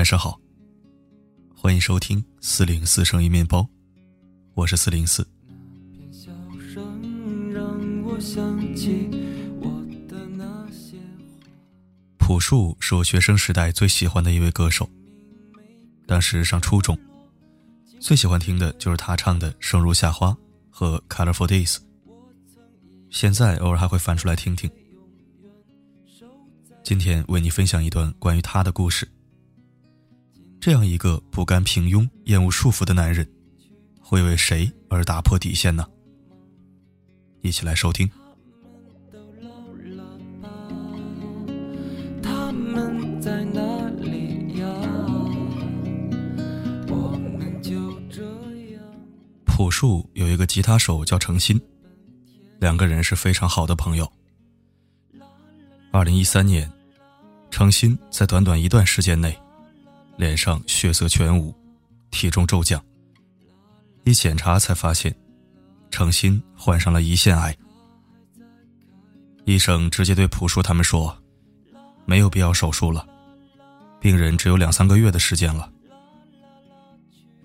晚上好，欢迎收听四零四声音面包，我是四零四。朴树是我学生时代最喜欢的一位歌手。当时上初中，最喜欢听的就是他唱的《生如夏花》和《Colorful Days》。现在偶尔还会翻出来听听。今天为你分享一段关于他的故事。这样一个不甘平庸、厌恶束缚的男人，会为谁而打破底线呢？一起来收听。他们就这样朴树有一个吉他手叫程心。两个人是非常好的朋友。二零一三年，程心在短短一段时间内，脸上血色全无，体重骤降。一检查才发现，程心患上了胰腺癌。医生直接对朴树他们说：“没有必要手术了，病人只有两三个月的时间了。”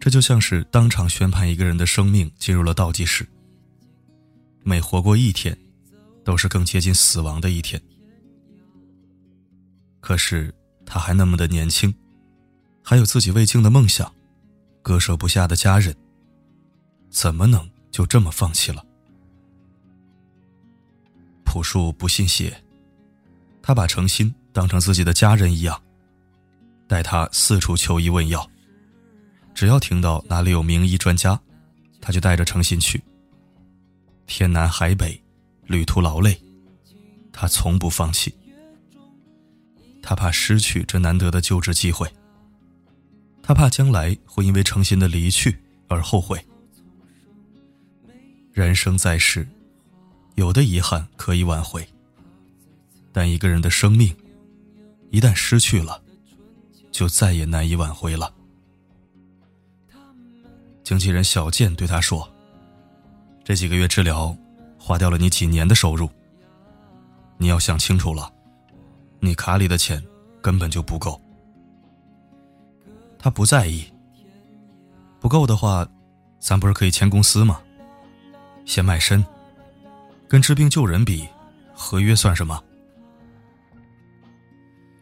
这就像是当场宣判一个人的生命进入了倒计时。每活过一天，都是更接近死亡的一天。可是他还那么的年轻，还有自己未尽的梦想，割舍不下的家人，怎么能就这么放弃了？朴树不信邪，他把程心当成自己的家人一样，带他四处求医问药，只要听到哪里有名医专家，他就带着程心去。天南海北，旅途劳累，他从不放弃。他怕失去这难得的救治机会，他怕将来会因为诚心的离去而后悔。人生在世，有的遗憾可以挽回，但一个人的生命，一旦失去了，就再也难以挽回了。经纪人小健对他说。这几个月治疗，花掉了你几年的收入。你要想清楚了，你卡里的钱根本就不够。他不在意，不够的话，咱不是可以签公司吗？先卖身，跟治病救人比，合约算什么？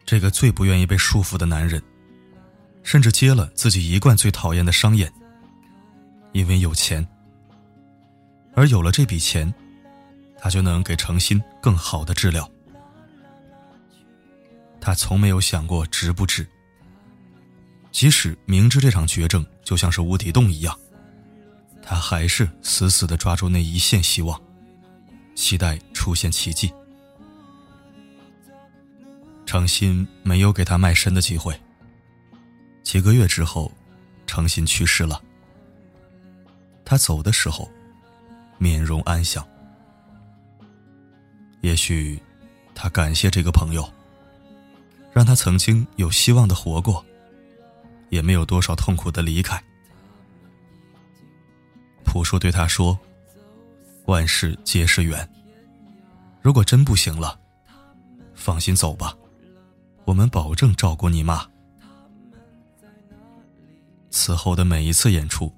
这个最不愿意被束缚的男人，甚至接了自己一贯最讨厌的商演，因为有钱。而有了这笔钱，他就能给程心更好的治疗。他从没有想过值不值，即使明知这场绝症就像是无底洞一样，他还是死死的抓住那一线希望，期待出现奇迹。程心没有给他卖身的机会。几个月之后，程心去世了。他走的时候。面容安详，也许他感谢这个朋友，让他曾经有希望的活过，也没有多少痛苦的离开。朴树对他说：“万事皆是缘，如果真不行了，放心走吧，我们保证照顾你妈。”此后的每一次演出。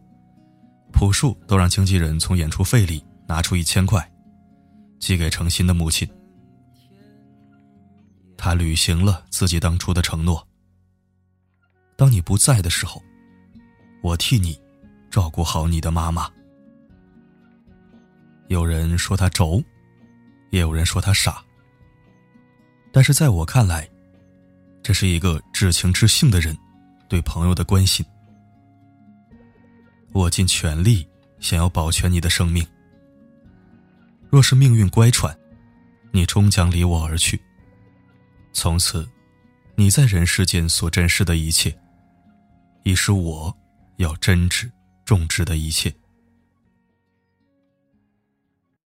朴树都让经纪人从演出费里拿出一千块，寄给程心的母亲。他履行了自己当初的承诺。当你不在的时候，我替你照顾好你的妈妈。有人说他轴，也有人说他傻，但是在我看来，这是一个至情至性的人对朋友的关心。我尽全力想要保全你的生命。若是命运乖舛，你终将离我而去。从此，你在人世间所珍视的一切，已是我要真挚重之的一切。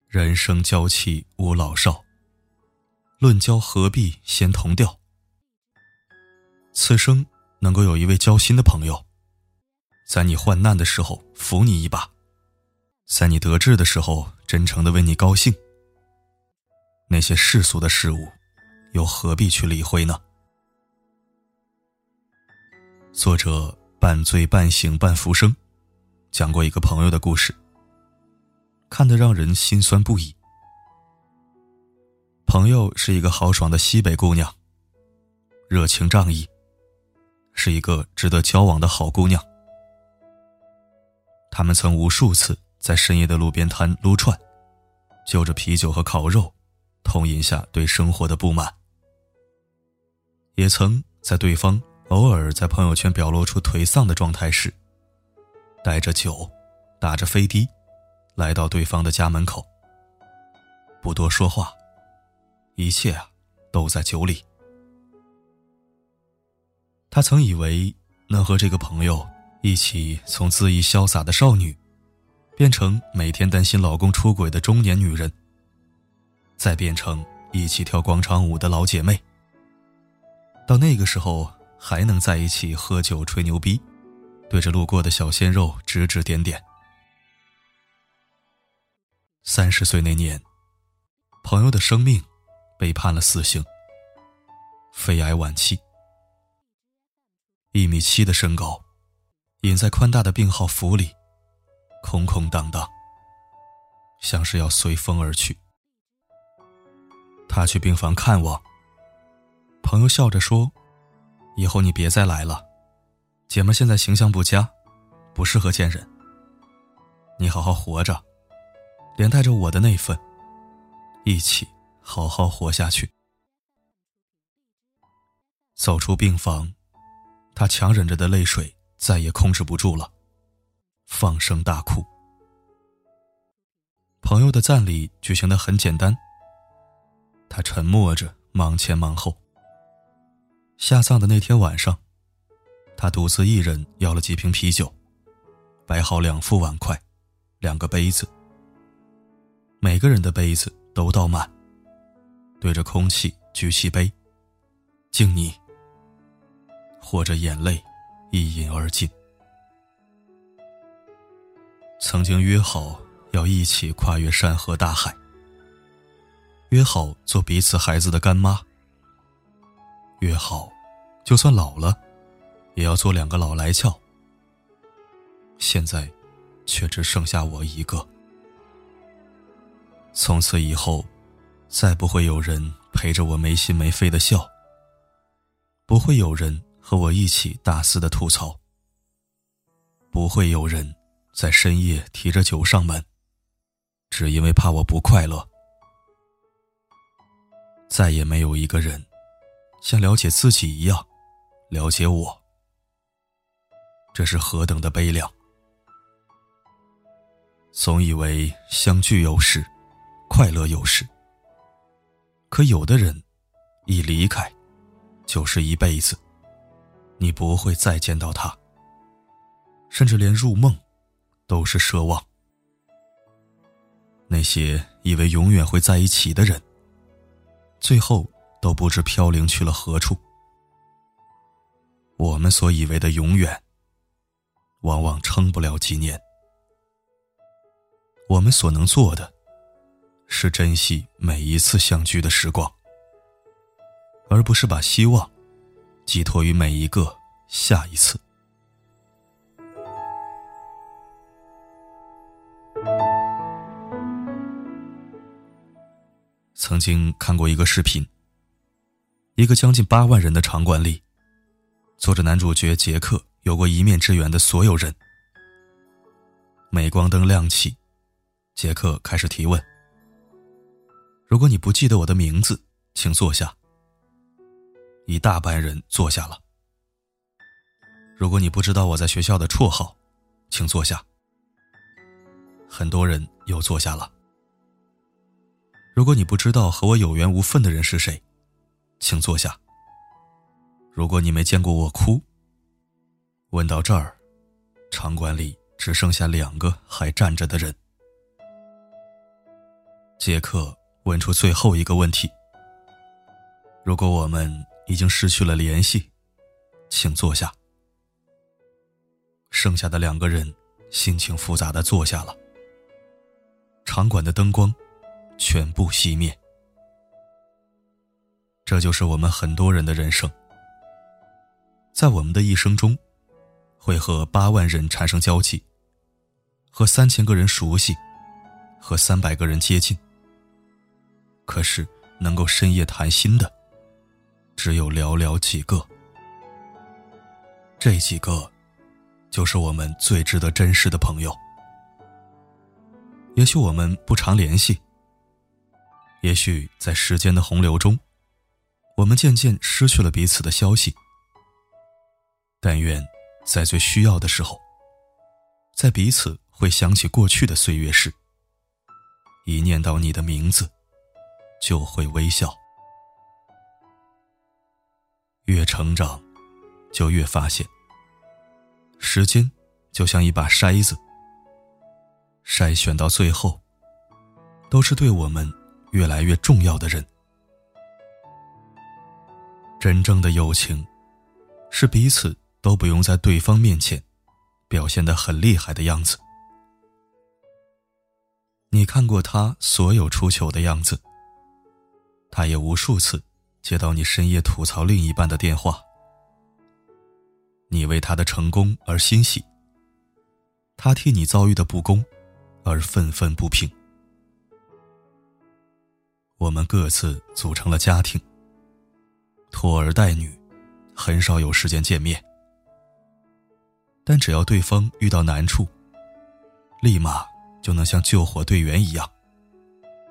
人生交气无老少，论交何必先同调。此生能够有一位交心的朋友。在你患难的时候扶你一把，在你得志的时候真诚的为你高兴。那些世俗的事物，又何必去理会呢？作者半醉半醒半浮生，讲过一个朋友的故事，看得让人心酸不已。朋友是一个豪爽的西北姑娘，热情仗义，是一个值得交往的好姑娘。他们曾无数次在深夜的路边摊撸串，就着啤酒和烤肉，痛饮下对生活的不满。也曾在对方偶尔在朋友圈表露出颓丧的状态时，带着酒，打着飞的，来到对方的家门口，不多说话。一切啊，都在酒里。他曾以为能和这个朋友一起从恣意潇洒的少女，变成每天担心老公出轨的中年女人，再变成一起跳广场舞的老姐妹。到那个时候，还能在一起喝酒吹牛逼，对着路过的小鲜肉指指点点。三十岁那年，朋友的生命。被判了死刑，肺癌晚期，一米七的身高，隐在宽大的病号服里，空空荡荡，像是要随风而去。他去病房看望，朋友笑着说：“以后你别再来了，姐们现在形象不佳，不适合见人。你好好活着，连带着我的那份，一起。”好好活下去。走出病房，他强忍着的泪水再也控制不住了，放声大哭。朋友的葬礼举行的很简单，他沉默着忙前忙后。下葬的那天晚上，他独自一人要了几瓶啤酒，摆好两副碗筷，两个杯子，每个人的杯子都倒满。对着空气举起杯，敬你。或者眼泪一饮而尽。曾经约好要一起跨越山河大海，约好做彼此孩子的干妈，约好就算老了，也要做两个老来俏。现在，却只剩下我一个。从此以后。再不会有人陪着我没心没肺的笑，不会有人和我一起大肆的吐槽，不会有人在深夜提着酒上门，只因为怕我不快乐。再也没有一个人像了解自己一样了解我，这是何等的悲凉！总以为相聚有时，快乐有时。可有的人，一离开，就是一辈子，你不会再见到他，甚至连入梦，都是奢望。那些以为永远会在一起的人，最后都不知飘零去了何处。我们所以为的永远，往往撑不了几年。我们所能做的。是珍惜每一次相聚的时光，而不是把希望寄托于每一个下一次。曾经看过一个视频，一个将近八万人的场馆里，坐着男主角杰克有过一面之缘的所有人。镁光灯亮起，杰克开始提问。如果你不记得我的名字，请坐下。一大班人坐下了。如果你不知道我在学校的绰号，请坐下。很多人又坐下了。如果你不知道和我有缘无分的人是谁，请坐下。如果你没见过我哭，问到这儿，场馆里只剩下两个还站着的人：杰克。问出最后一个问题：如果我们已经失去了联系，请坐下。剩下的两个人心情复杂的坐下了。场馆的灯光全部熄灭。这就是我们很多人的人生。在我们的一生中，会和八万人产生交集，和三千个人熟悉，和三百个人接近。可是能够深夜谈心的，只有寥寥几个。这几个，就是我们最值得珍视的朋友。也许我们不常联系，也许在时间的洪流中，我们渐渐失去了彼此的消息。但愿。在最需要的时候，在彼此会想起过去的岁月时，一念到你的名字，就会微笑。越成长，就越发现，时间就像一把筛子，筛选到最后，都是对我们越来越重要的人。真正的友情，是彼此。都不用在对方面前表现的很厉害的样子。你看过他所有出糗的样子，他也无数次接到你深夜吐槽另一半的电话。你为他的成功而欣喜，他替你遭遇的不公而愤愤不平。我们各自组成了家庭，拖儿带女，很少有时间见面。但只要对方遇到难处，立马就能像救火队员一样，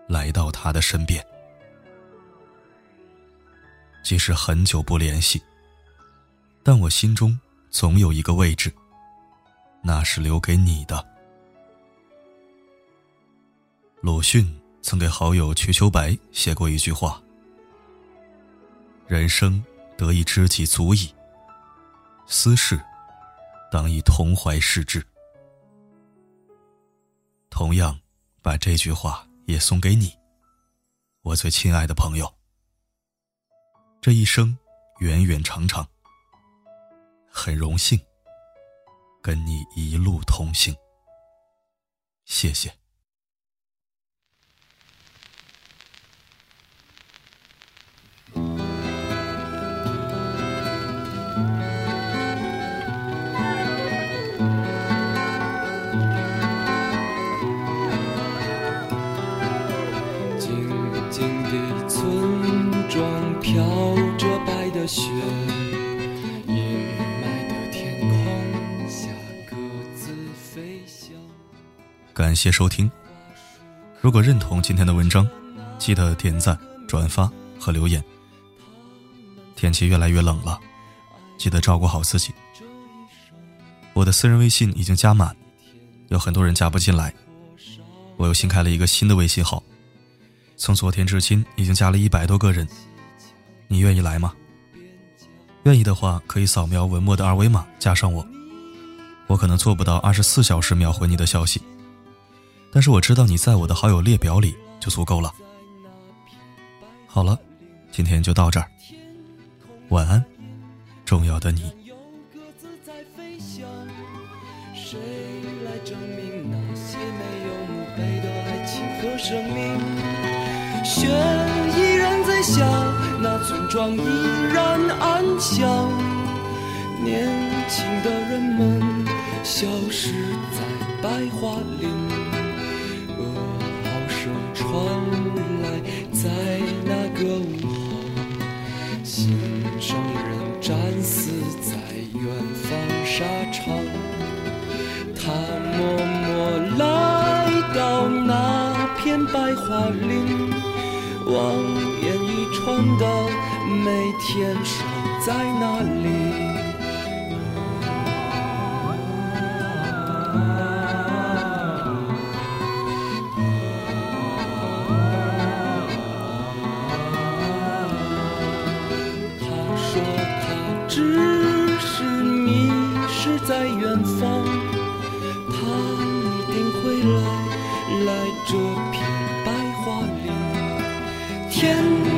来到他的身边。即使很久不联系，但我心中总有一个位置，那是留给你的。鲁迅曾给好友瞿秋白写过一句话：“人生得一知己足矣，私事。”当以同怀视之。同样，把这句话也送给你，我最亲爱的朋友。这一生，远远长长，很荣幸跟你一路同行。谢谢。感谢收听。如果认同今天的文章，记得点赞、转发和留言。天气越来越冷了，记得照顾好自己。我的私人微信已经加满，有很多人加不进来。我又新开了一个新的微信号，从昨天至今已经加了一百多个人。你愿意来吗？愿意的话，可以扫描文末的二维码加上我。我可能做不到二十四小时秒回你的消息，但是我知道你在我的好友列表里就足够了。好了，今天就到这儿，晚安，重要的你。生命雪依然在下。那村庄依然安详，年轻的人们消失在白桦林，传来，在那个午后，心上人战死在远方沙场，他默默来到那片白桦林，望。眼欲穿的每天守在那里。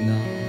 呢？